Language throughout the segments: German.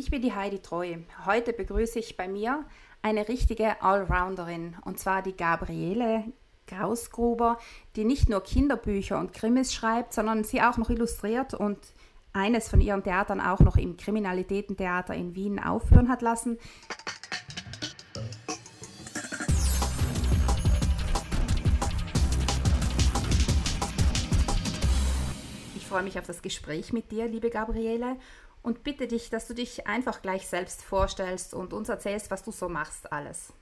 Ich bin die Heidi Treu. Heute begrüße ich bei mir eine richtige Allrounderin und zwar die Gabriele Grausgruber, die nicht nur Kinderbücher und Krimis schreibt, sondern sie auch noch illustriert und eines von ihren Theatern auch noch im Kriminalitätentheater in Wien aufführen hat lassen. Ich freue mich auf das Gespräch mit dir, liebe Gabriele, und bitte dich, dass du dich einfach gleich selbst vorstellst und uns erzählst, was du so machst alles.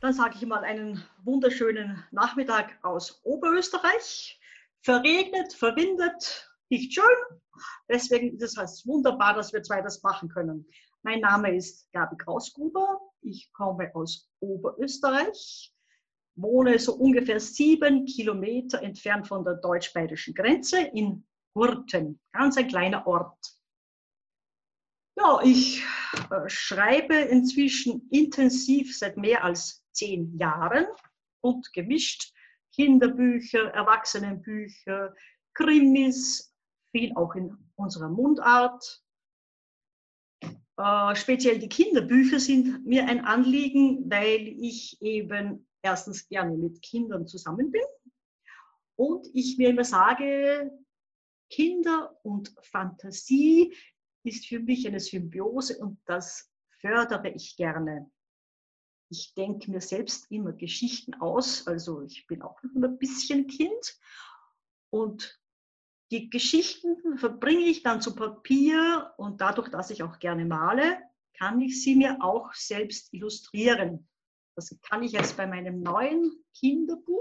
Dann sage ich mal einen wunderschönen Nachmittag aus Oberösterreich. Verregnet, verwindet, nicht schön. Deswegen ist es halt wunderbar, dass wir zwei das machen können. Mein Name ist Gabi Krausgruber. Ich komme aus Oberösterreich, wohne so ungefähr sieben Kilometer entfernt von der deutsch-bayerischen Grenze in Gurten, ganz ein kleiner Ort. Ja, ich äh, schreibe inzwischen intensiv seit mehr als zehn Jahren und gemischt Kinderbücher, Erwachsenenbücher, Krimis, viel auch in unserer Mundart. Äh, speziell die Kinderbücher sind mir ein Anliegen, weil ich eben erstens gerne mit Kindern zusammen bin und ich mir immer sage, Kinder und Fantasie ist für mich eine Symbiose und das fördere ich gerne. Ich denke mir selbst immer Geschichten aus, also ich bin auch noch ein bisschen Kind und die Geschichten verbringe ich dann zu Papier und dadurch, dass ich auch gerne male, kann ich sie mir auch selbst illustrieren. Das kann ich jetzt bei meinem neuen Kinderbuch,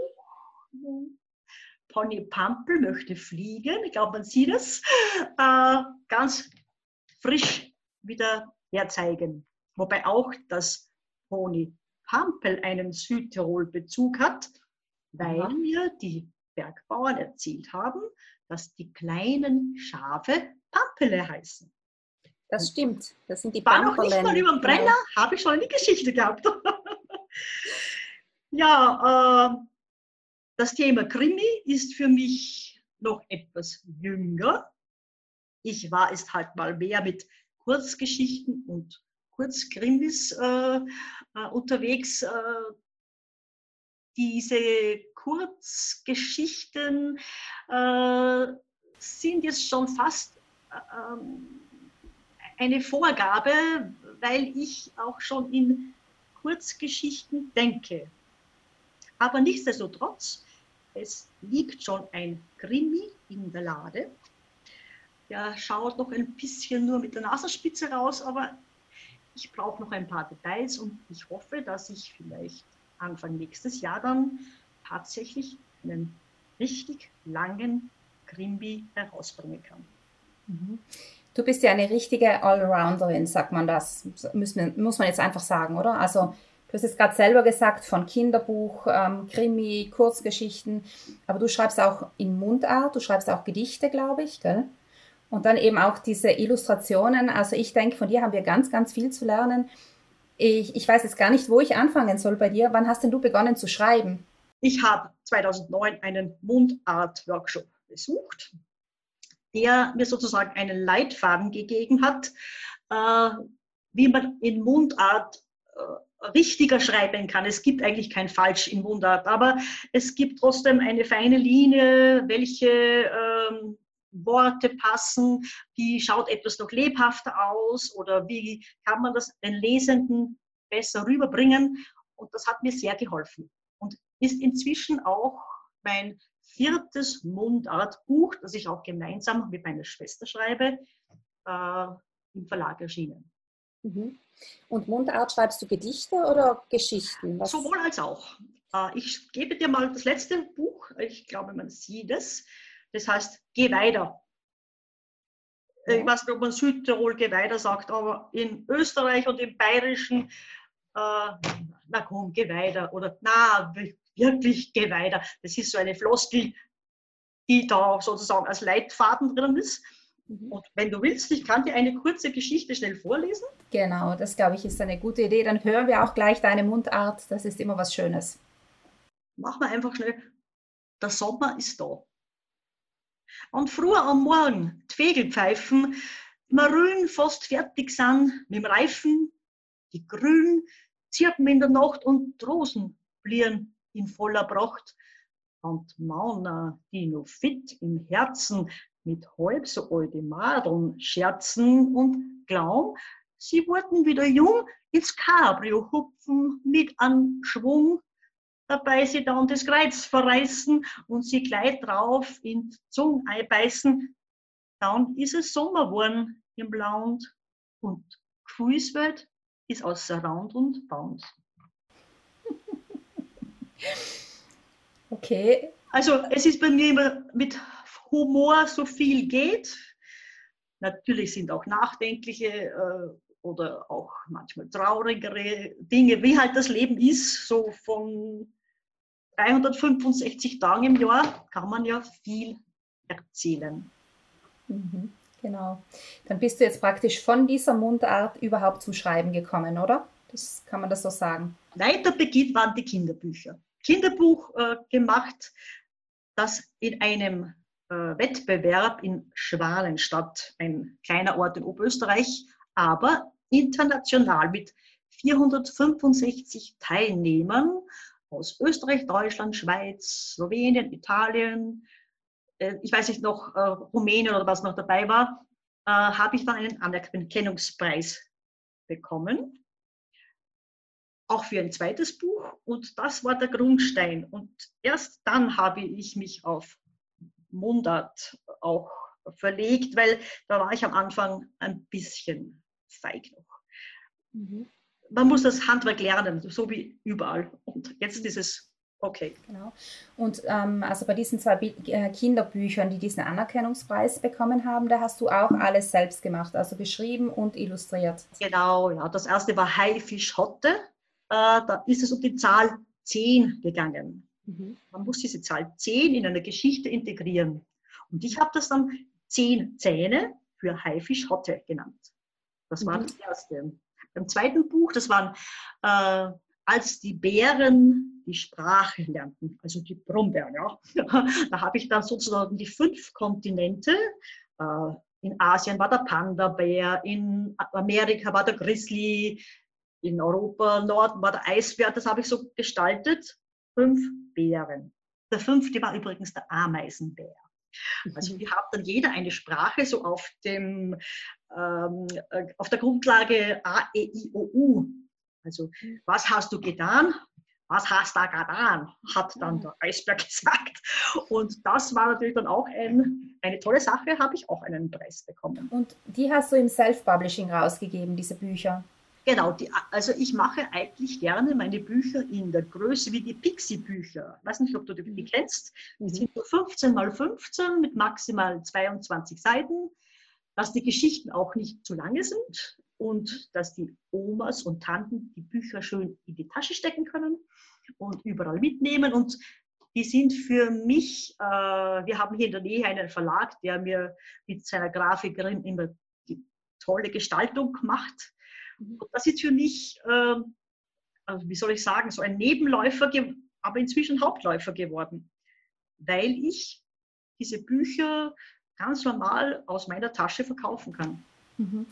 Pony Pampel möchte fliegen, ich glaube, man sieht es, äh, ganz frisch wieder herzeigen. Wobei auch das Pony Pampel einen Südtirol-Bezug hat, weil ja. mir die Bergbauern erzählt haben, dass die kleinen Schafe Pampele heißen. Das stimmt, das sind die War noch nicht mal über den Brenner, habe ich schon eine Geschichte gehabt. ja, äh, das Thema Krimi ist für mich noch etwas jünger ich war es halt mal mehr mit Kurzgeschichten und Kurzkrimis äh, äh, unterwegs. Äh, diese Kurzgeschichten äh, sind jetzt schon fast ähm, eine Vorgabe, weil ich auch schon in Kurzgeschichten denke. Aber nichtsdestotrotz, es liegt schon ein Krimi in der Lade der schaut noch ein bisschen nur mit der Nasenspitze raus, aber ich brauche noch ein paar Details und ich hoffe, dass ich vielleicht Anfang nächstes Jahr dann tatsächlich einen richtig langen Krimi herausbringen kann. Mhm. Du bist ja eine richtige Allrounderin, sagt man das. Müssen, muss man jetzt einfach sagen, oder? Also du hast es gerade selber gesagt, von Kinderbuch, ähm, Krimi, Kurzgeschichten, aber du schreibst auch in Mundart, du schreibst auch Gedichte, glaube ich, gell? Und dann eben auch diese Illustrationen. Also ich denke, von dir haben wir ganz, ganz viel zu lernen. Ich, ich weiß jetzt gar nicht, wo ich anfangen soll bei dir. Wann hast denn du begonnen zu schreiben? Ich habe 2009 einen Mundart-Workshop besucht, der mir sozusagen einen Leitfaden gegeben hat, äh, wie man in Mundart äh, richtiger schreiben kann. Es gibt eigentlich kein Falsch in Mundart, aber es gibt trotzdem eine feine Linie, welche ähm, Worte passen, wie schaut etwas noch lebhafter aus oder wie kann man das den Lesenden besser rüberbringen. Und das hat mir sehr geholfen und ist inzwischen auch mein viertes Mundartbuch, das ich auch gemeinsam mit meiner Schwester schreibe, äh, im Verlag erschienen. Mhm. Und Mundart schreibst du Gedichte oder Geschichten? Was? Sowohl als auch. Äh, ich gebe dir mal das letzte Buch, ich glaube, man sieht es. Das heißt, geh weiter. Ich weiß nicht, ob man Südtirol geh weiter sagt, aber in Österreich und im Bayerischen, äh, na komm, geh weiter. Oder na, wirklich geh weiter. Das ist so eine Floskel, die da sozusagen als Leitfaden drin ist. Mhm. Und wenn du willst, ich kann dir eine kurze Geschichte schnell vorlesen. Genau, das glaube ich ist eine gute Idee. Dann hören wir auch gleich deine Mundart. Das ist immer was Schönes. Machen wir einfach schnell. Der Sommer ist da. Und früh am Morgen, die Vögel pfeifen, Marün fast fertig sind mit dem Reifen, die Grün zirpen in der Nacht und Rosen blieren in voller Pracht. Und Mauner, die noch fit im Herzen mit halb so alte Madeln scherzen und glauben, sie wurden wieder jung ins Cabrio hupfen mit an Schwung, dabei sie dann das Kreuz verreißen und sie gleich drauf in die Zunge einbeißen. Dann ist es Sommer geworden im Land und Gefühlswelt ist außer Rand und Band. Okay. Also es ist bei mir immer mit Humor so viel geht. Natürlich sind auch nachdenkliche äh, oder auch manchmal traurigere Dinge, wie halt das Leben ist. So von 365 Tagen im Jahr kann man ja viel erzählen. Mhm, genau. Dann bist du jetzt praktisch von dieser Mundart überhaupt zum Schreiben gekommen, oder? Das kann man das so sagen. Weiter beginnt waren die Kinderbücher. Kinderbuch äh, gemacht, das in einem äh, Wettbewerb in Schwalenstadt, ein kleiner Ort in Oberösterreich, aber international mit 465 Teilnehmern aus Österreich, Deutschland, Schweiz, Slowenien, Italien, äh, ich weiß nicht noch, äh, Rumänien oder was noch dabei war, äh, habe ich dann einen Anerkennungspreis bekommen. Auch für ein zweites Buch. Und das war der Grundstein. Und erst dann habe ich mich auf Mundart auch verlegt, weil da war ich am Anfang ein bisschen feig noch. Mhm. Man muss das Handwerk lernen, so wie überall. Und jetzt ist es okay. Genau. Und ähm, also bei diesen zwei äh, Kinderbüchern, die diesen Anerkennungspreis bekommen haben, da hast du auch alles selbst gemacht, also geschrieben und illustriert. Genau, ja. Das erste war Haifisch Hotte. Äh, da ist es um die Zahl 10 gegangen. Mhm. Man muss diese Zahl 10 in eine Geschichte integrieren. Und ich habe das dann 10 Zähne für Haifisch Hotte genannt. Das war mhm. das erste. Beim zweiten Buch, das waren, äh, als die Bären die Sprache lernten, also die Brombeeren, ja. da habe ich dann sozusagen die fünf Kontinente. Äh, in Asien war der Panda-Bär, in Amerika war der Grizzly, in Europa, Norden war der Eisbär, das habe ich so gestaltet. Fünf Bären. Der fünfte war übrigens der Ameisenbär. Also wir haben dann jeder eine Sprache so auf, dem, ähm, äh, auf der Grundlage A, E, I, O, U. Also was hast du getan? Was hast du da getan? Hat dann der Eisberg gesagt. Und das war natürlich dann auch ein, eine tolle Sache, habe ich auch einen Preis bekommen. Und die hast du im Self-Publishing rausgegeben, diese Bücher? Genau, die, also ich mache eigentlich gerne meine Bücher in der Größe wie die Pixie-Bücher. Ich weiß nicht, ob du die mhm. kennst. Die sind so 15 mal 15 mit maximal 22 Seiten, dass die Geschichten auch nicht zu lange sind und dass die Omas und Tanten die Bücher schön in die Tasche stecken können und überall mitnehmen. Und die sind für mich, äh, wir haben hier in der Nähe einen Verlag, der mir mit seiner Grafikerin immer die tolle Gestaltung macht Mhm. Das ist für mich, äh, wie soll ich sagen, so ein Nebenläufer, aber inzwischen Hauptläufer geworden, weil ich diese Bücher ganz normal aus meiner Tasche verkaufen kann. Mhm.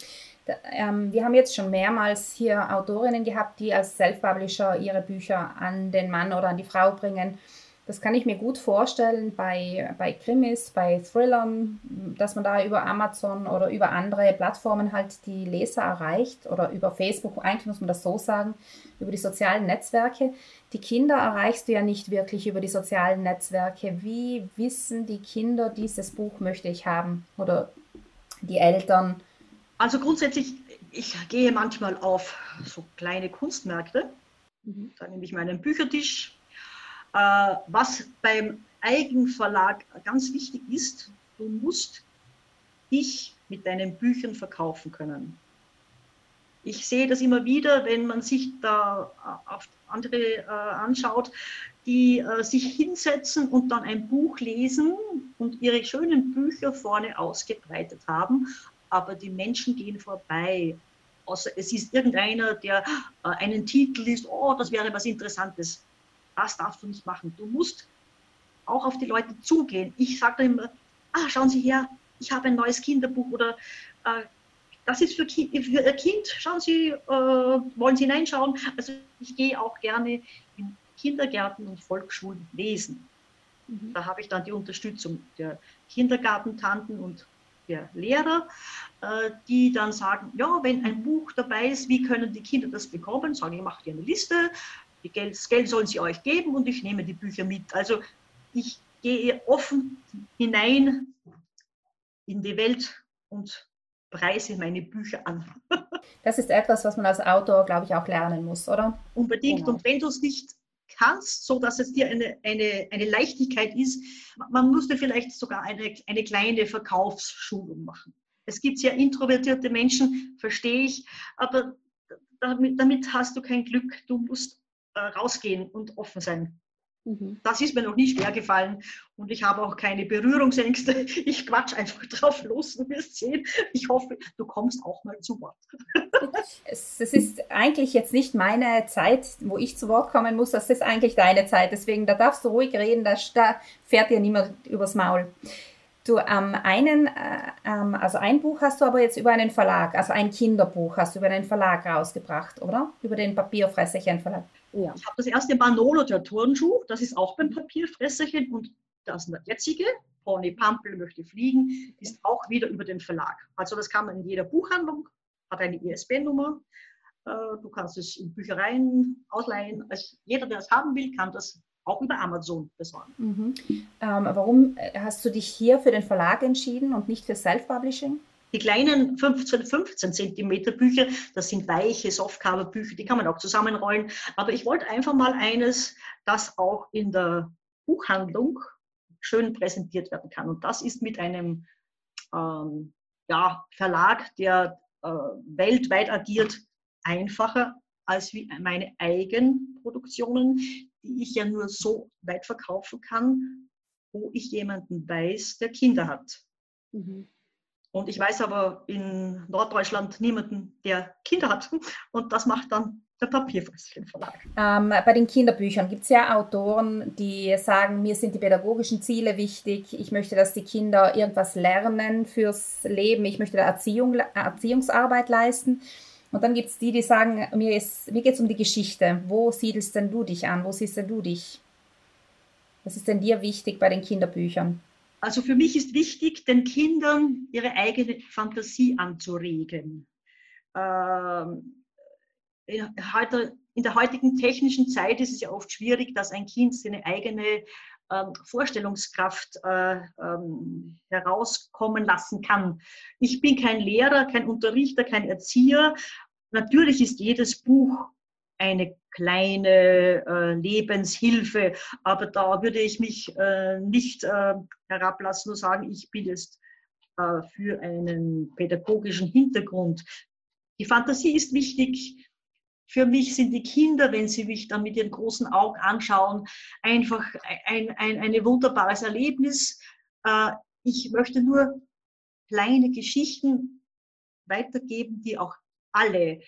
Da, ähm, wir haben jetzt schon mehrmals hier Autorinnen gehabt, die als Self-Publisher ihre Bücher an den Mann oder an die Frau bringen. Das kann ich mir gut vorstellen bei, bei Krimis, bei Thrillern, dass man da über Amazon oder über andere Plattformen halt die Leser erreicht oder über Facebook, eigentlich muss man das so sagen, über die sozialen Netzwerke. Die Kinder erreichst du ja nicht wirklich über die sozialen Netzwerke. Wie wissen die Kinder, dieses Buch möchte ich haben oder die Eltern? Also grundsätzlich, ich gehe manchmal auf so kleine Kunstmärkte. Mhm. Da nehme ich meinen Büchertisch, was beim Eigenverlag ganz wichtig ist, du musst dich mit deinen Büchern verkaufen können. Ich sehe das immer wieder, wenn man sich da äh, auf andere äh, anschaut, die äh, sich hinsetzen und dann ein Buch lesen und ihre schönen Bücher vorne ausgebreitet haben, aber die Menschen gehen vorbei. Außer es ist irgendeiner, der äh, einen Titel liest, oh, das wäre was Interessantes das darfst du nicht machen. Du musst auch auf die Leute zugehen. Ich sage immer, ah, schauen Sie her, ich habe ein neues Kinderbuch oder äh, das ist für, für Ihr Kind. Schauen Sie, äh, wollen Sie hineinschauen? Also ich gehe auch gerne in Kindergärten und Volksschulen lesen. Mhm. Da habe ich dann die Unterstützung der Kindergartentanten und der Lehrer, äh, die dann sagen, ja, wenn ein Buch dabei ist, wie können die Kinder das bekommen? Sagen, ich mache dir eine Liste, Geld, das Geld sollen sie euch geben und ich nehme die Bücher mit. Also ich gehe offen hinein in die Welt und preise meine Bücher an. das ist etwas, was man als Autor, glaube ich, auch lernen muss, oder? Unbedingt. Genau. Und wenn du es nicht kannst, so dass es dir eine, eine, eine Leichtigkeit ist, man müsste vielleicht sogar eine, eine kleine Verkaufsschulung machen. Es gibt sehr introvertierte Menschen, verstehe ich, aber damit, damit hast du kein Glück. Du musst rausgehen und offen sein. Mhm. Das ist mir noch nie schwer gefallen und ich habe auch keine Berührungsängste. Ich quatsch einfach drauf los, du wirst sehen. Ich hoffe, du kommst auch mal zu Wort. Es, es, ist eigentlich jetzt nicht meine Zeit, wo ich zu Wort kommen muss, das ist eigentlich deine Zeit. Deswegen, da darfst du ruhig reden, da, da fährt dir niemand übers Maul. Du, ähm, einen, äh, ähm, also ein Buch hast du aber jetzt über einen Verlag, also ein Kinderbuch hast du über einen Verlag rausgebracht, oder? Über den Papierfresserchen Verlag. Ja. Ich habe das erste Manolo, der Turnschuh, das ist auch beim Papierfresserchen und das jetzige, Pony Pampel möchte fliegen, ist auch wieder über den Verlag. Also das kann man in jeder Buchhandlung, hat eine ISBN-Nummer. Äh, du kannst es in Büchereien ausleihen. Also jeder, der es haben will, kann das auch über Amazon besorgen. Mhm. Ähm, warum hast du dich hier für den Verlag entschieden und nicht für Self-Publishing? Die kleinen 15, 15 Zentimeter Bücher, das sind weiche Softcover-Bücher, die kann man auch zusammenrollen. Aber ich wollte einfach mal eines, das auch in der Buchhandlung schön präsentiert werden kann. Und das ist mit einem ähm, ja, Verlag, der äh, weltweit agiert, einfacher als wie meine Eigenproduktionen, die ich ja nur so weit verkaufen kann, wo ich jemanden weiß, der Kinder hat. Mhm. Und ich weiß aber in Norddeutschland niemanden, der Kinder hat. Und das macht dann der Papierfresschen Verlag. Ähm, bei den Kinderbüchern gibt es ja Autoren, die sagen, mir sind die pädagogischen Ziele wichtig. Ich möchte, dass die Kinder irgendwas lernen fürs Leben. Ich möchte Erziehung, Erziehungsarbeit leisten. Und dann gibt es die, die sagen, mir, mir geht es um die Geschichte. Wo siedelst denn du dich an? Wo siehst denn du dich? Was ist denn dir wichtig bei den Kinderbüchern? Also für mich ist wichtig, den Kindern ihre eigene Fantasie anzuregen. Ähm, in der heutigen technischen Zeit ist es ja oft schwierig, dass ein Kind seine eigene ähm, Vorstellungskraft äh, ähm, herauskommen lassen kann. Ich bin kein Lehrer, kein Unterrichter, kein Erzieher. Natürlich ist jedes Buch eine kleine äh, Lebenshilfe. Aber da würde ich mich äh, nicht äh, herablassen und sagen, ich bin jetzt äh, für einen pädagogischen Hintergrund. Die Fantasie ist wichtig. Für mich sind die Kinder, wenn sie mich dann mit ihren großen Augen anschauen, einfach ein, ein, ein wunderbares Erlebnis. Äh, ich möchte nur kleine Geschichten weitergeben, die auch alle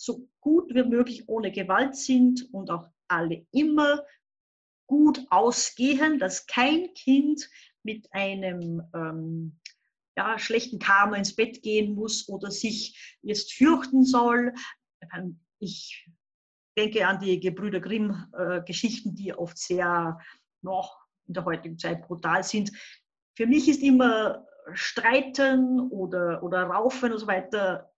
so gut wie möglich ohne Gewalt sind und auch alle immer gut ausgehen, dass kein Kind mit einem ähm, ja, schlechten Karma ins Bett gehen muss oder sich jetzt fürchten soll. Ähm, ich denke an die Gebrüder Grimm-Geschichten, äh, die oft sehr noch in der heutigen Zeit brutal sind. Für mich ist immer Streiten oder, oder Raufen und so weiter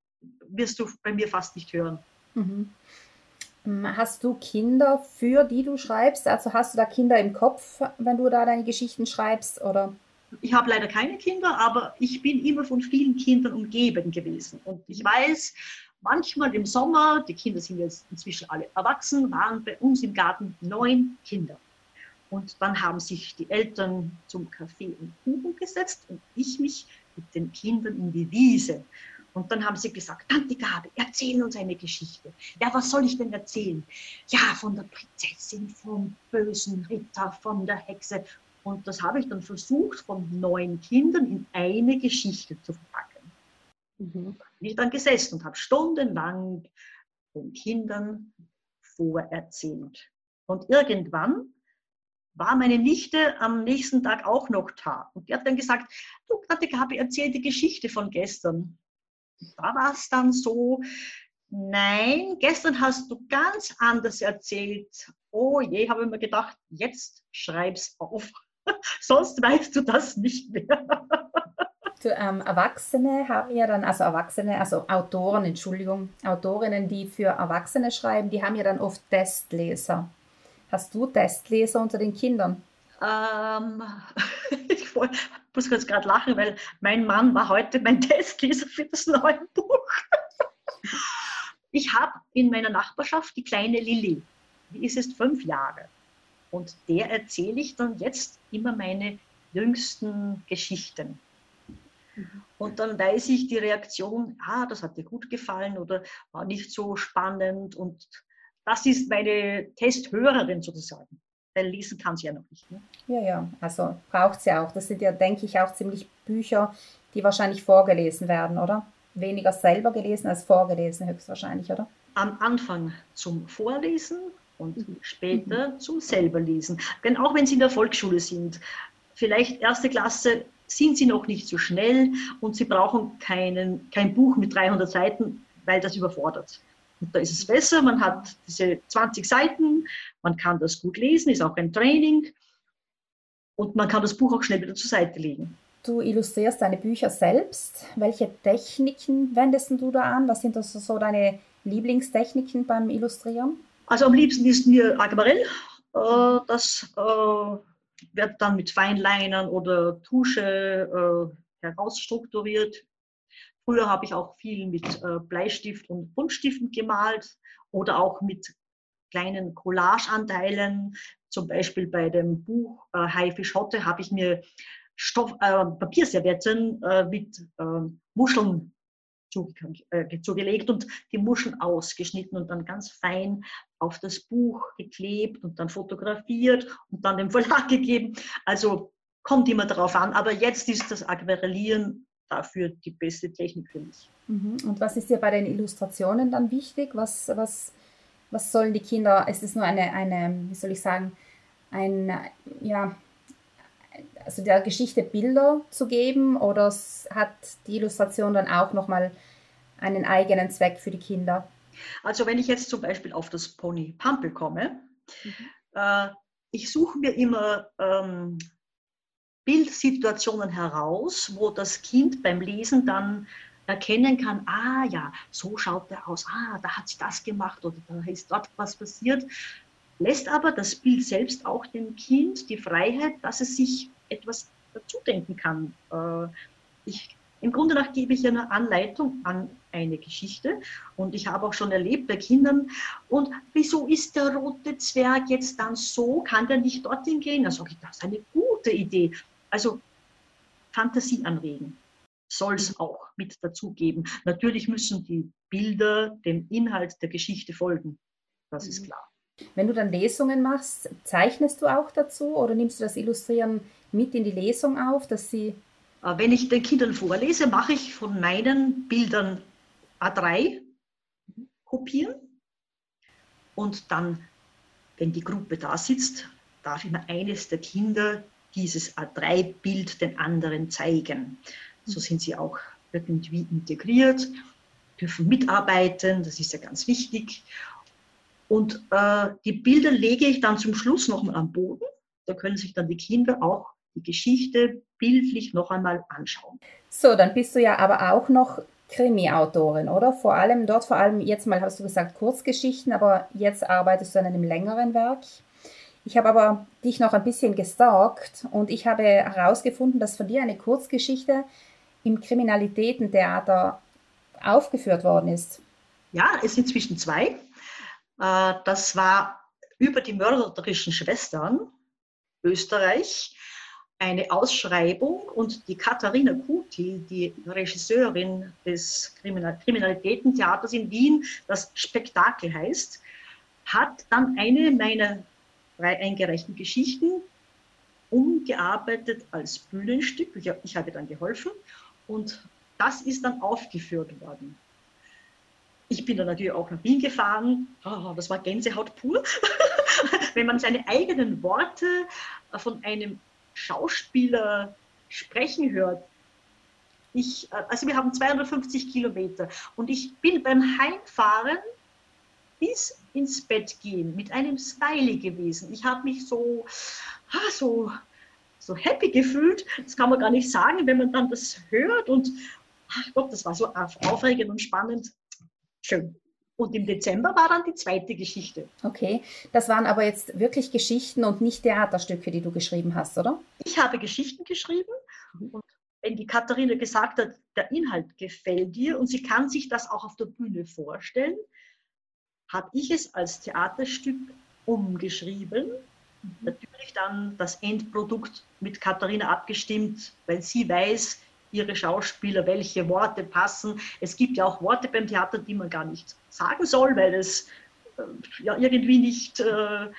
wirst du bei mir fast nicht hören. Mhm. Hast du Kinder, für die du schreibst? Also hast du da Kinder im Kopf, wenn du da deine Geschichten schreibst? Oder? Ich habe leider keine Kinder, aber ich bin immer von vielen Kindern umgeben gewesen. Und ich weiß, manchmal im Sommer, die Kinder sind jetzt inzwischen alle erwachsen, waren bei uns im Garten neun Kinder. Und dann haben sich die Eltern zum Kaffee und Kuchen gesetzt und ich mich mit den Kindern in die Wiese. Und dann haben sie gesagt, Tante Gabe, erzähl uns eine Geschichte. Ja, was soll ich denn erzählen? Ja, von der Prinzessin, vom bösen Ritter, von der Hexe. Und das habe ich dann versucht, von neun Kindern in eine Geschichte zu verpacken. Mhm. Bin ich dann gesessen und habe stundenlang den Kindern vorerzählt. Und irgendwann war meine Nichte am nächsten Tag auch noch da. Und die hat dann gesagt, du, Tante Gabi, erzähl die Geschichte von gestern. Da war es dann so, nein, gestern hast du ganz anders erzählt. Oh je, habe ich mir gedacht, jetzt schreib's auf. Sonst weißt du das nicht mehr. Du, ähm, Erwachsene haben ja dann, also Erwachsene, also Autoren, Entschuldigung, Autorinnen, die für Erwachsene schreiben, die haben ja dann oft Testleser. Hast du Testleser unter den Kindern? Ähm, ich muss jetzt gerade lachen, weil mein Mann war heute mein Testleser für das neue Buch. Ich habe in meiner Nachbarschaft die kleine Lilly. Die ist jetzt fünf Jahre. Und der erzähle ich dann jetzt immer meine jüngsten Geschichten. Und dann weiß ich die Reaktion, ah, das hat dir gut gefallen oder war nicht so spannend. Und das ist meine Testhörerin sozusagen. Weil lesen kann sie ja noch nicht. Ne? Ja, ja, also braucht sie auch. Das sind ja, denke ich, auch ziemlich Bücher, die wahrscheinlich vorgelesen werden, oder? Weniger selber gelesen als vorgelesen, höchstwahrscheinlich, oder? Am Anfang zum Vorlesen und mhm. später mhm. zum Selberlesen. Denn auch wenn Sie in der Volksschule sind, vielleicht erste Klasse, sind Sie noch nicht so schnell und Sie brauchen keinen, kein Buch mit 300 Seiten, weil das überfordert. Und da ist es besser, man hat diese 20 Seiten, man kann das gut lesen, ist auch ein Training und man kann das Buch auch schnell wieder zur Seite legen. Du illustrierst deine Bücher selbst. Welche Techniken wendest du da an? Was sind das so deine Lieblingstechniken beim Illustrieren? Also am liebsten ist mir Aquarell. Äh, das äh, wird dann mit Feinlinern oder Tusche äh, herausstrukturiert. Früher habe ich auch viel mit Bleistift und Buntstiften gemalt oder auch mit kleinen Collageanteilen. Zum Beispiel bei dem Buch äh, Haifisch Hotte habe ich mir Stoff, äh, Papierservietten äh, mit äh, Muscheln äh, zugelegt und die Muscheln ausgeschnitten und dann ganz fein auf das Buch geklebt und dann fotografiert und dann dem Verlag gegeben. Also kommt immer darauf an, aber jetzt ist das Aquarellieren dafür die beste Technik für mich. Mhm. Und was ist dir bei den Illustrationen dann wichtig? Was, was, was sollen die Kinder, ist es nur eine, eine, wie soll ich sagen, ein, ja, also der Geschichte Bilder zu geben oder hat die Illustration dann auch nochmal einen eigenen Zweck für die Kinder? Also wenn ich jetzt zum Beispiel auf das Pony Pampel komme, mhm. äh, ich suche mir immer ähm, Bildsituationen heraus, wo das Kind beim Lesen dann erkennen kann, ah ja, so schaut er aus, ah, da hat sie das gemacht oder da ist dort was passiert, lässt aber das Bild selbst auch dem Kind die Freiheit, dass es sich etwas dazu denken kann. Äh, ich, Im Grunde nach gebe ich eine Anleitung an eine Geschichte und ich habe auch schon erlebt bei Kindern, und wieso ist der rote Zwerg jetzt dann so, kann der nicht dorthin gehen? Dann sage ich, das ist eine gute Idee. Also Fantasie anregen soll es auch mit dazugeben. Natürlich müssen die Bilder dem Inhalt der Geschichte folgen. Das ist mhm. klar. Wenn du dann Lesungen machst, zeichnest du auch dazu oder nimmst du das Illustrieren mit in die Lesung auf, dass sie. Äh, wenn ich den Kindern vorlese, mache ich von meinen Bildern A3 kopieren und dann, wenn die Gruppe da sitzt, darf immer eines der Kinder dieses A3-Bild den anderen zeigen. So sind sie auch irgendwie integriert, dürfen mitarbeiten, das ist ja ganz wichtig. Und äh, die Bilder lege ich dann zum Schluss nochmal am Boden. Da können sich dann die Kinder auch die Geschichte bildlich noch einmal anschauen. So, dann bist du ja aber auch noch Krimi-Autorin, oder? Vor allem dort, vor allem jetzt mal hast du gesagt Kurzgeschichten, aber jetzt arbeitest du an einem längeren Werk. Ich habe aber dich noch ein bisschen gestalkt und ich habe herausgefunden, dass von dir eine Kurzgeschichte im Kriminalitätentheater aufgeführt worden ist. Ja, es sind inzwischen zwei. Äh, das war über die mörderischen Schwestern Österreich eine Ausschreibung und die Katharina Kuti, die Regisseurin des Kriminalitätentheaters in Wien, das Spektakel heißt, hat dann eine meiner drei eingereichten Geschichten umgearbeitet als Bühnenstück. Ich habe dann geholfen und das ist dann aufgeführt worden. Ich bin dann natürlich auch nach Wien gefahren. Oh, das war Gänsehaut pur. Wenn man seine eigenen Worte von einem Schauspieler sprechen hört, Ich, äh, also wir haben 250 Kilometer und ich bin beim Heimfahren bis ins Bett gehen mit einem Smiley gewesen. Ich habe mich so, ah, so, so happy gefühlt. Das kann man gar nicht sagen, wenn man dann das hört. Und ach Gott, das war so aufregend und spannend. Schön. Und im Dezember war dann die zweite Geschichte. Okay, das waren aber jetzt wirklich Geschichten und nicht Theaterstücke, die du geschrieben hast, oder? Ich habe Geschichten geschrieben und wenn die Katharina gesagt hat, der Inhalt gefällt dir und sie kann sich das auch auf der Bühne vorstellen, habe ich es als Theaterstück umgeschrieben. Mhm. Natürlich dann das Endprodukt mit Katharina abgestimmt, weil sie weiß, ihre Schauspieler, welche Worte passen. Es gibt ja auch Worte beim Theater, die man gar nicht sagen soll, weil es äh, ja irgendwie nicht äh,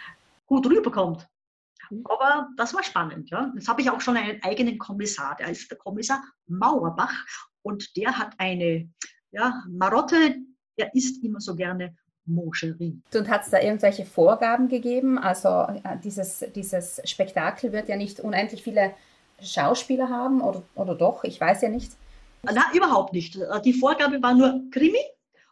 gut rüberkommt. Mhm. Aber das war spannend. Ja. Jetzt habe ich auch schon einen eigenen Kommissar, der ist der Kommissar Mauerbach und der hat eine ja, Marotte, der isst immer so gerne Moscherie. Und hat es da irgendwelche Vorgaben gegeben? Also äh, dieses, dieses Spektakel wird ja nicht unendlich viele Schauspieler haben oder, oder doch? Ich weiß ja nicht. Na, überhaupt nicht. Äh, die Vorgabe war nur Krimi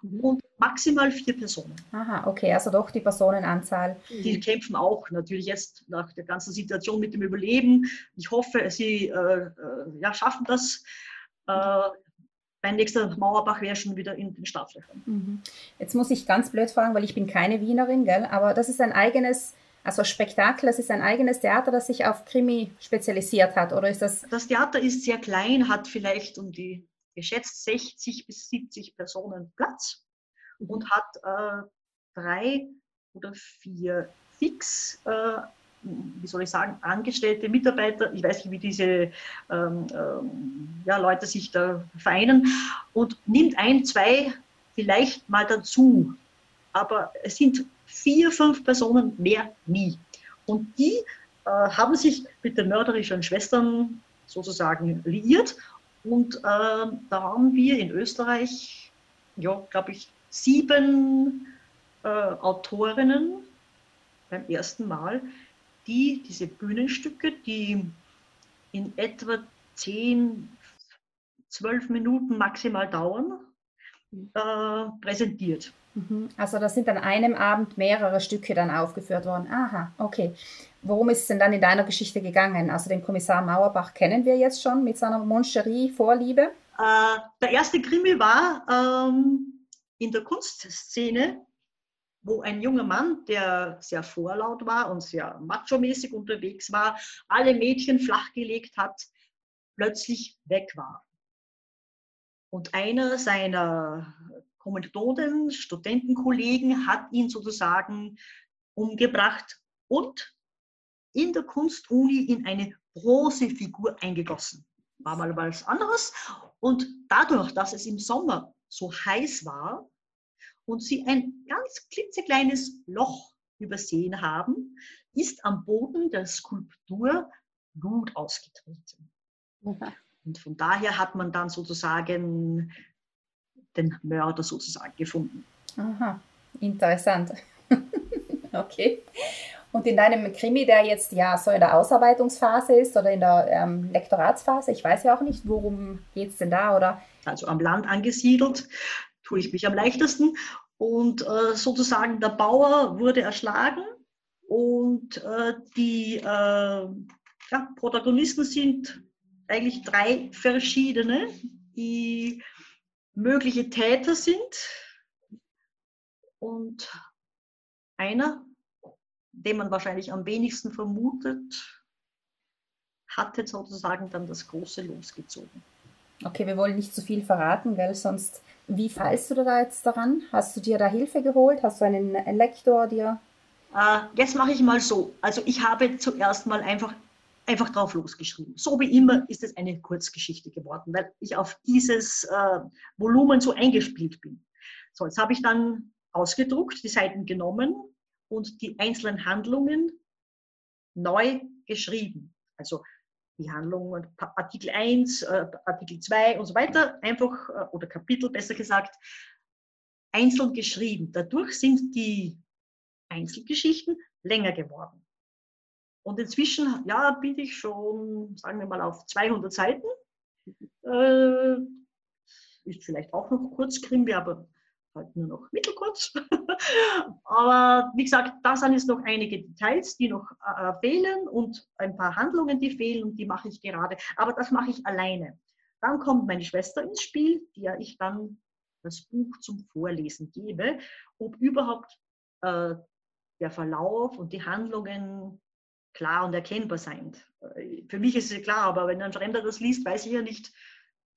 mhm. und maximal vier Personen. Aha, okay, also doch die Personenanzahl. Die kämpfen auch natürlich jetzt nach der ganzen Situation mit dem Überleben. Ich hoffe, sie äh, äh ja, schaffen das. Äh, mein nächster Mauerbach wäre schon wieder in den Startlöchern. Mhm. Jetzt muss ich ganz blöd fragen, weil ich bin keine Wienerin, gell? aber das ist ein eigenes also Spektakel, das ist ein eigenes Theater, das sich auf Krimi spezialisiert hat, oder ist das? Das Theater ist sehr klein, hat vielleicht um die geschätzt 60 bis 70 Personen Platz und hat äh, drei oder vier fix, äh, wie soll ich sagen, angestellte Mitarbeiter. Ich weiß nicht, wie diese ähm, ähm, ja, Leute sich da vereinen und nimmt ein, zwei vielleicht mal dazu. Aber es sind vier, fünf Personen, mehr nie. Und die äh, haben sich mit den mörderischen Schwestern sozusagen liiert. Und äh, da haben wir in Österreich, ja, glaube ich, sieben äh, Autorinnen beim ersten Mal, die diese Bühnenstücke, die in etwa zehn, zwölf Minuten maximal dauern, äh, präsentiert. Mhm. Also da sind an einem Abend mehrere Stücke dann aufgeführt worden. Aha, okay. Worum ist es denn dann in deiner Geschichte gegangen? Also den Kommissar Mauerbach kennen wir jetzt schon mit seiner Moncherie-Vorliebe. Äh, der erste Krimi war ähm, in der Kunstszene, wo ein junger Mann, der sehr vorlaut war und sehr macho-mäßig unterwegs war, alle Mädchen flachgelegt hat, plötzlich weg war. Und einer seiner Kommilitonen, Studentenkollegen hat ihn sozusagen umgebracht und in der Kunstuni in eine Bronzefigur eingegossen. War mal was anderes. Und dadurch, dass es im Sommer so heiß war und sie ein ganz klitzekleines Loch übersehen haben, ist am Boden der Skulptur Blut ausgetreten. Ja. Und von daher hat man dann sozusagen den Mörder sozusagen gefunden. Aha, interessant. okay. Und in deinem Krimi, der jetzt ja so in der Ausarbeitungsphase ist oder in der ähm, Lektoratsphase, ich weiß ja auch nicht, worum geht es denn da, oder? Also am Land angesiedelt, tue ich mich am leichtesten. Und äh, sozusagen der Bauer wurde erschlagen und äh, die äh, ja, Protagonisten sind eigentlich drei verschiedene, die mögliche Täter sind. Und einer, den man wahrscheinlich am wenigsten vermutet, hatte sozusagen dann das große losgezogen. Okay, wir wollen nicht zu viel verraten, gell? Sonst, wie fallst du da jetzt daran? Hast du dir da Hilfe geholt? Hast du einen Lektor dir? Äh, jetzt mache ich mal so. Also ich habe zuerst mal einfach einfach drauf losgeschrieben. So wie immer ist es eine Kurzgeschichte geworden, weil ich auf dieses äh, Volumen so eingespielt bin. So, jetzt habe ich dann ausgedruckt, die Seiten genommen und die einzelnen Handlungen neu geschrieben. Also die Handlungen, Artikel 1, äh, Artikel 2 und so weiter, einfach, äh, oder Kapitel besser gesagt, einzeln geschrieben. Dadurch sind die Einzelgeschichten länger geworden. Und inzwischen, ja, bin ich schon, sagen wir mal, auf 200 Seiten. Äh, ist vielleicht auch noch kurz Krimi, aber halt nur noch mittelkurz. aber wie gesagt, da sind jetzt noch einige Details, die noch äh, fehlen und ein paar Handlungen, die fehlen und die mache ich gerade. Aber das mache ich alleine. Dann kommt meine Schwester ins Spiel, der ich dann das Buch zum Vorlesen gebe, ob überhaupt äh, der Verlauf und die Handlungen klar und erkennbar sind. Äh, für mich ist es klar, aber wenn ein Fremder das liest, weiß ich ja nicht,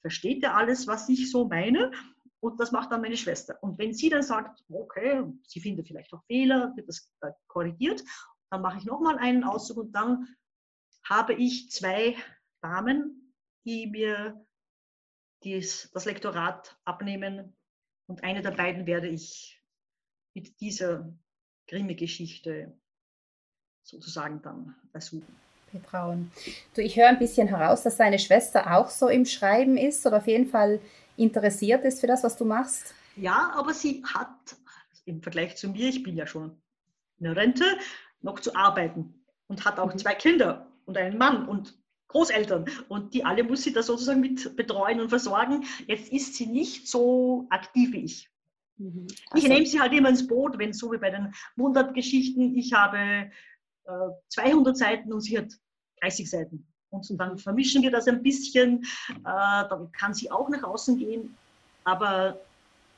versteht er alles, was ich so meine? Und das macht dann meine Schwester. Und wenn sie dann sagt, okay, sie findet vielleicht auch Fehler, wird das korrigiert, dann mache ich nochmal einen Auszug und dann habe ich zwei Damen, die mir dies, das Lektorat abnehmen. Und eine der beiden werde ich mit dieser Grimme-Geschichte sozusagen dann ersuchen. Betrauen. Du, ich höre ein bisschen heraus, dass deine Schwester auch so im Schreiben ist oder auf jeden Fall interessiert ist für das, was du machst. Ja, aber sie hat im Vergleich zu mir, ich bin ja schon in der Rente, noch zu arbeiten und hat auch mhm. zwei Kinder und einen Mann und Großeltern und die alle muss sie da sozusagen mit betreuen und versorgen. Jetzt ist sie nicht so aktiv wie ich. Mhm. Also, ich nehme sie halt immer ins Boot, wenn so wie bei den 100 Geschichten, ich habe äh, 200 Seiten und sie hat 30 Seiten. Und dann vermischen wir das ein bisschen. Äh, dann kann sie auch nach außen gehen. Aber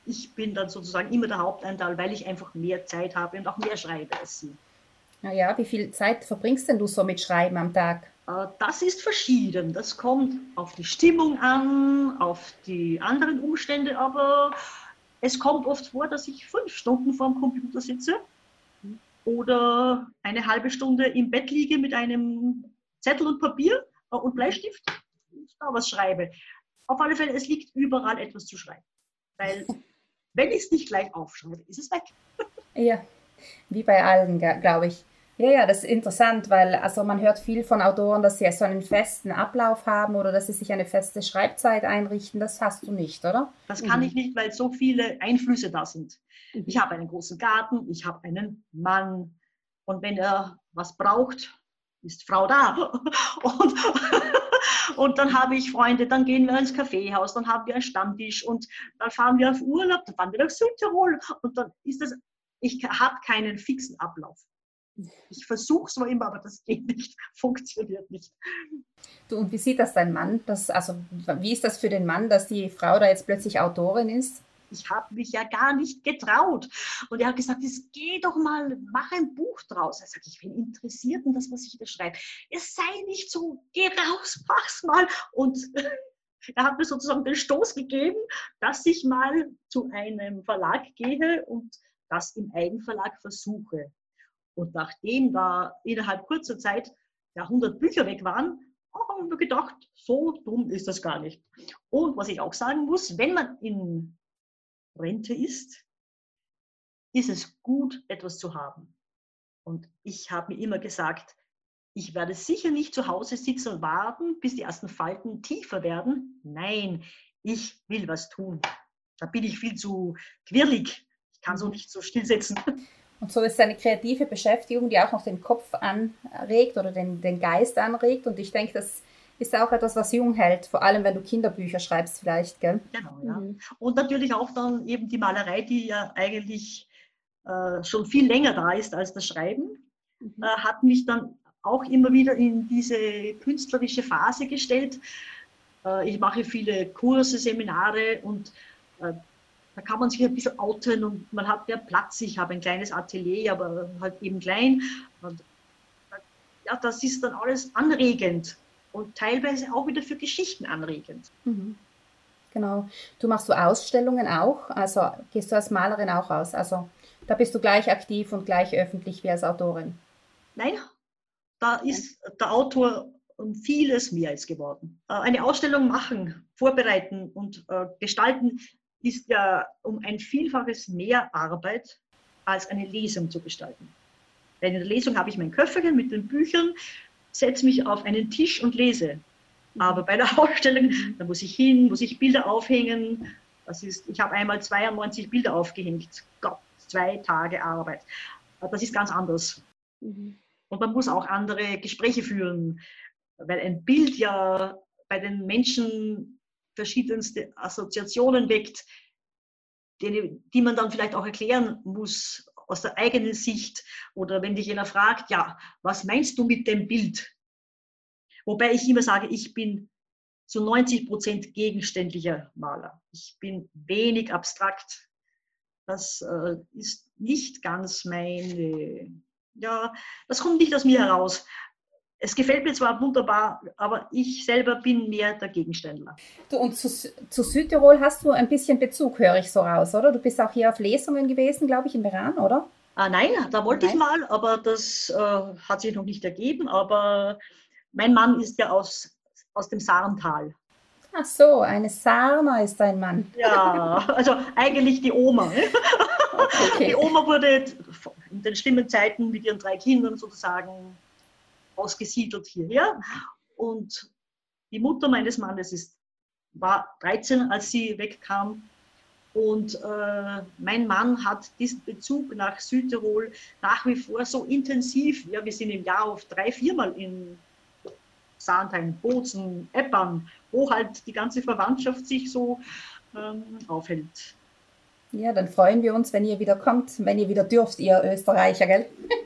ich bin dann sozusagen immer der Haupteinteil, weil ich einfach mehr Zeit habe und auch mehr schreibe als sie. Naja, wie viel Zeit verbringst denn du so mit Schreiben am Tag? Äh, das ist verschieden. Das kommt auf die Stimmung an, auf die anderen Umstände, aber es kommt oft vor, dass ich fünf Stunden vor dem Computer sitze oder eine halbe Stunde im Bett liege mit einem Zettel und Papier äh, und Bleistift und da was schreibe. Auf alle Fälle, es liegt überall etwas zu schreiben. Weil, wenn ich es nicht gleich aufschreibe, ist es weg. Ja, wie bei allen, glaube ich. Ja, ja, das ist interessant, weil also man hört viel von Autoren, dass sie so einen festen Ablauf haben oder dass sie sich eine feste Schreibzeit einrichten. Das hast du nicht, oder? Das kann mhm. ich nicht, weil so viele Einflüsse da sind. Mhm. Ich habe einen großen Garten, ich habe einen Mann und wenn er was braucht, ist Frau da. Und, und dann habe ich Freunde, dann gehen wir ins Kaffeehaus, dann haben wir einen Stammtisch und dann fahren wir auf Urlaub, dann fahren wir nach Südtirol und dann ist das, ich habe keinen fixen Ablauf. Ich versuche es immer, aber das geht nicht, funktioniert nicht. Du, und wie sieht das dein Mann? Das, also, wie ist das für den Mann, dass die Frau da jetzt plötzlich Autorin ist? Ich habe mich ja gar nicht getraut. Und er hat gesagt, es geh doch mal, mach ein Buch draus. Er sagt, ich bin interessiert in das, was ich da schreibe. Es sei nicht so, geh raus, mach's mal. Und er hat mir sozusagen den Stoß gegeben, dass ich mal zu einem Verlag gehe und das im Eigenverlag versuche. Und nachdem da innerhalb kurzer Zeit ja, 100 Bücher weg waren, haben wir gedacht, so dumm ist das gar nicht. Und was ich auch sagen muss, wenn man in Rente ist, ist es gut, etwas zu haben. Und ich habe mir immer gesagt, ich werde sicher nicht zu Hause sitzen und warten, bis die ersten Falten tiefer werden. Nein, ich will was tun. Da bin ich viel zu quirlig. Ich kann so nicht so stillsetzen. Und so ist eine kreative Beschäftigung, die auch noch den Kopf anregt oder den, den Geist anregt. Und ich denke, das ist auch etwas, was jung hält, vor allem wenn du Kinderbücher schreibst vielleicht, gell? Genau, ja. Mhm. Und natürlich auch dann eben die Malerei, die ja eigentlich äh, schon viel länger da ist als das Schreiben, mhm. äh, hat mich dann auch immer wieder in diese künstlerische Phase gestellt. Äh, ich mache viele Kurse, Seminare und äh, da kann man sich ein bisschen outen und man hat mehr Platz. Ich habe ein kleines Atelier, aber halt eben klein. Und ja, das ist dann alles anregend und teilweise auch wieder für Geschichten anregend. Mhm. Genau. Du machst du Ausstellungen auch, also gehst du als Malerin auch aus. Also da bist du gleich aktiv und gleich öffentlich wie als Autorin. Nein, da ist der Autor um vieles mehr als geworden. Äh, eine Ausstellung machen, vorbereiten und äh, gestalten ist ja um ein Vielfaches mehr Arbeit als eine Lesung zu gestalten. Bei einer Lesung habe ich mein Köfferchen mit den Büchern, setze mich auf einen Tisch und lese. Aber bei der Ausstellung, da muss ich hin, muss ich Bilder aufhängen. Das ist, ich habe einmal 92 Bilder aufgehängt. Gott, zwei Tage Arbeit. Das ist ganz anders. Mhm. Und man muss auch andere Gespräche führen, weil ein Bild ja bei den Menschen verschiedenste Assoziationen weckt, die, die man dann vielleicht auch erklären muss aus der eigenen Sicht. Oder wenn dich jemand fragt, ja, was meinst du mit dem Bild? Wobei ich immer sage, ich bin zu 90 Prozent gegenständlicher Maler. Ich bin wenig abstrakt. Das äh, ist nicht ganz meine, ja, das kommt nicht aus mir heraus. Es gefällt mir zwar wunderbar, aber ich selber bin mehr der Gegenständler. Du, und zu, zu, Südtirol hast du ein bisschen Bezug, höre ich so raus, oder? Du bist auch hier auf Lesungen gewesen, glaube ich, in Meran, oder? Ah, nein, da wollte nein. ich mal, aber das äh, hat sich noch nicht ergeben. Aber mein Mann ist ja aus, aus dem Sarental. Ach so, eine Sarna ist dein Mann. Ja, also eigentlich die Oma. Okay. Die Oma wurde in den schlimmen Zeiten mit ihren drei Kindern sozusagen ausgesiedelt hierher. Und die Mutter meines Mannes ist, war 13, als sie wegkam. Und äh, mein Mann hat diesen Bezug nach Südtirol nach wie vor so intensiv. Ja, wir sind im Jahr oft drei, viermal in Saarnheim, Bozen, Eppern, wo halt die ganze Verwandtschaft sich so ähm, aufhält. Ja, dann freuen wir uns, wenn ihr wieder kommt, wenn ihr wieder dürft, ihr Österreicher, gell?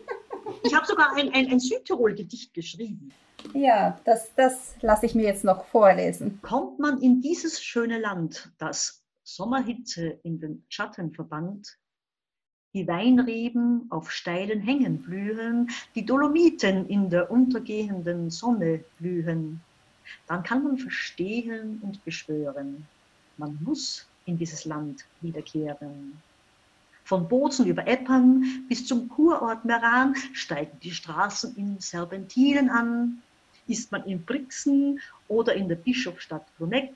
Ich habe sogar ein, ein, ein Südtirol-Gedicht geschrieben. Ja, das, das lasse ich mir jetzt noch vorlesen. Kommt man in dieses schöne Land, das Sommerhitze in den Schatten verbannt, die Weinreben auf steilen Hängen blühen, die Dolomiten in der untergehenden Sonne blühen, dann kann man verstehen und beschwören, man muss in dieses Land wiederkehren. Von Bozen über Eppern bis zum Kurort Meran steigen die Straßen in Serpentinen an. Ist man in Brixen oder in der Bischofsstadt Bruneck,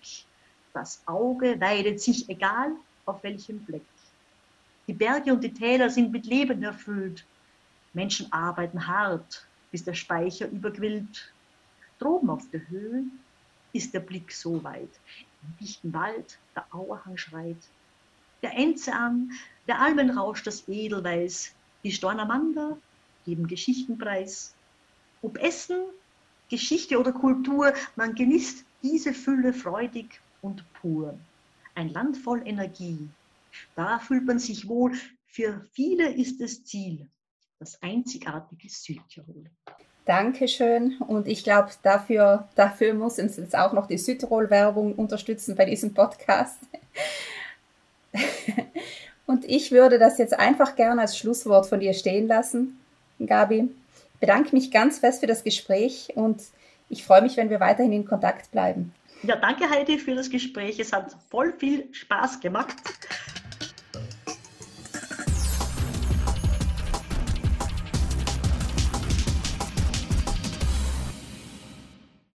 das Auge weidet sich egal auf welchem Fleck. Die Berge und die Täler sind mit Leben erfüllt. Menschen arbeiten hart, bis der Speicher überquillt. Droben auf der Höhe ist der Blick so weit. Im dichten Wald der Auerhang schreit. Der Enze an, der Almenrausch das Edelweiß, die Stornamander geben Geschichtenpreis. Ob Essen, Geschichte oder Kultur, man genießt diese Fülle freudig und pur. Ein Land voll Energie. Da fühlt man sich wohl. Für viele ist das Ziel das einzigartige Südtirol. Dankeschön. Und ich glaube, dafür, dafür muss uns jetzt auch noch die Südtirol-Werbung unterstützen bei diesem Podcast. Und ich würde das jetzt einfach gerne als Schlusswort von dir stehen lassen, Gabi. Ich bedanke mich ganz fest für das Gespräch und ich freue mich, wenn wir weiterhin in Kontakt bleiben. Ja, danke Heidi für das Gespräch. Es hat voll viel Spaß gemacht.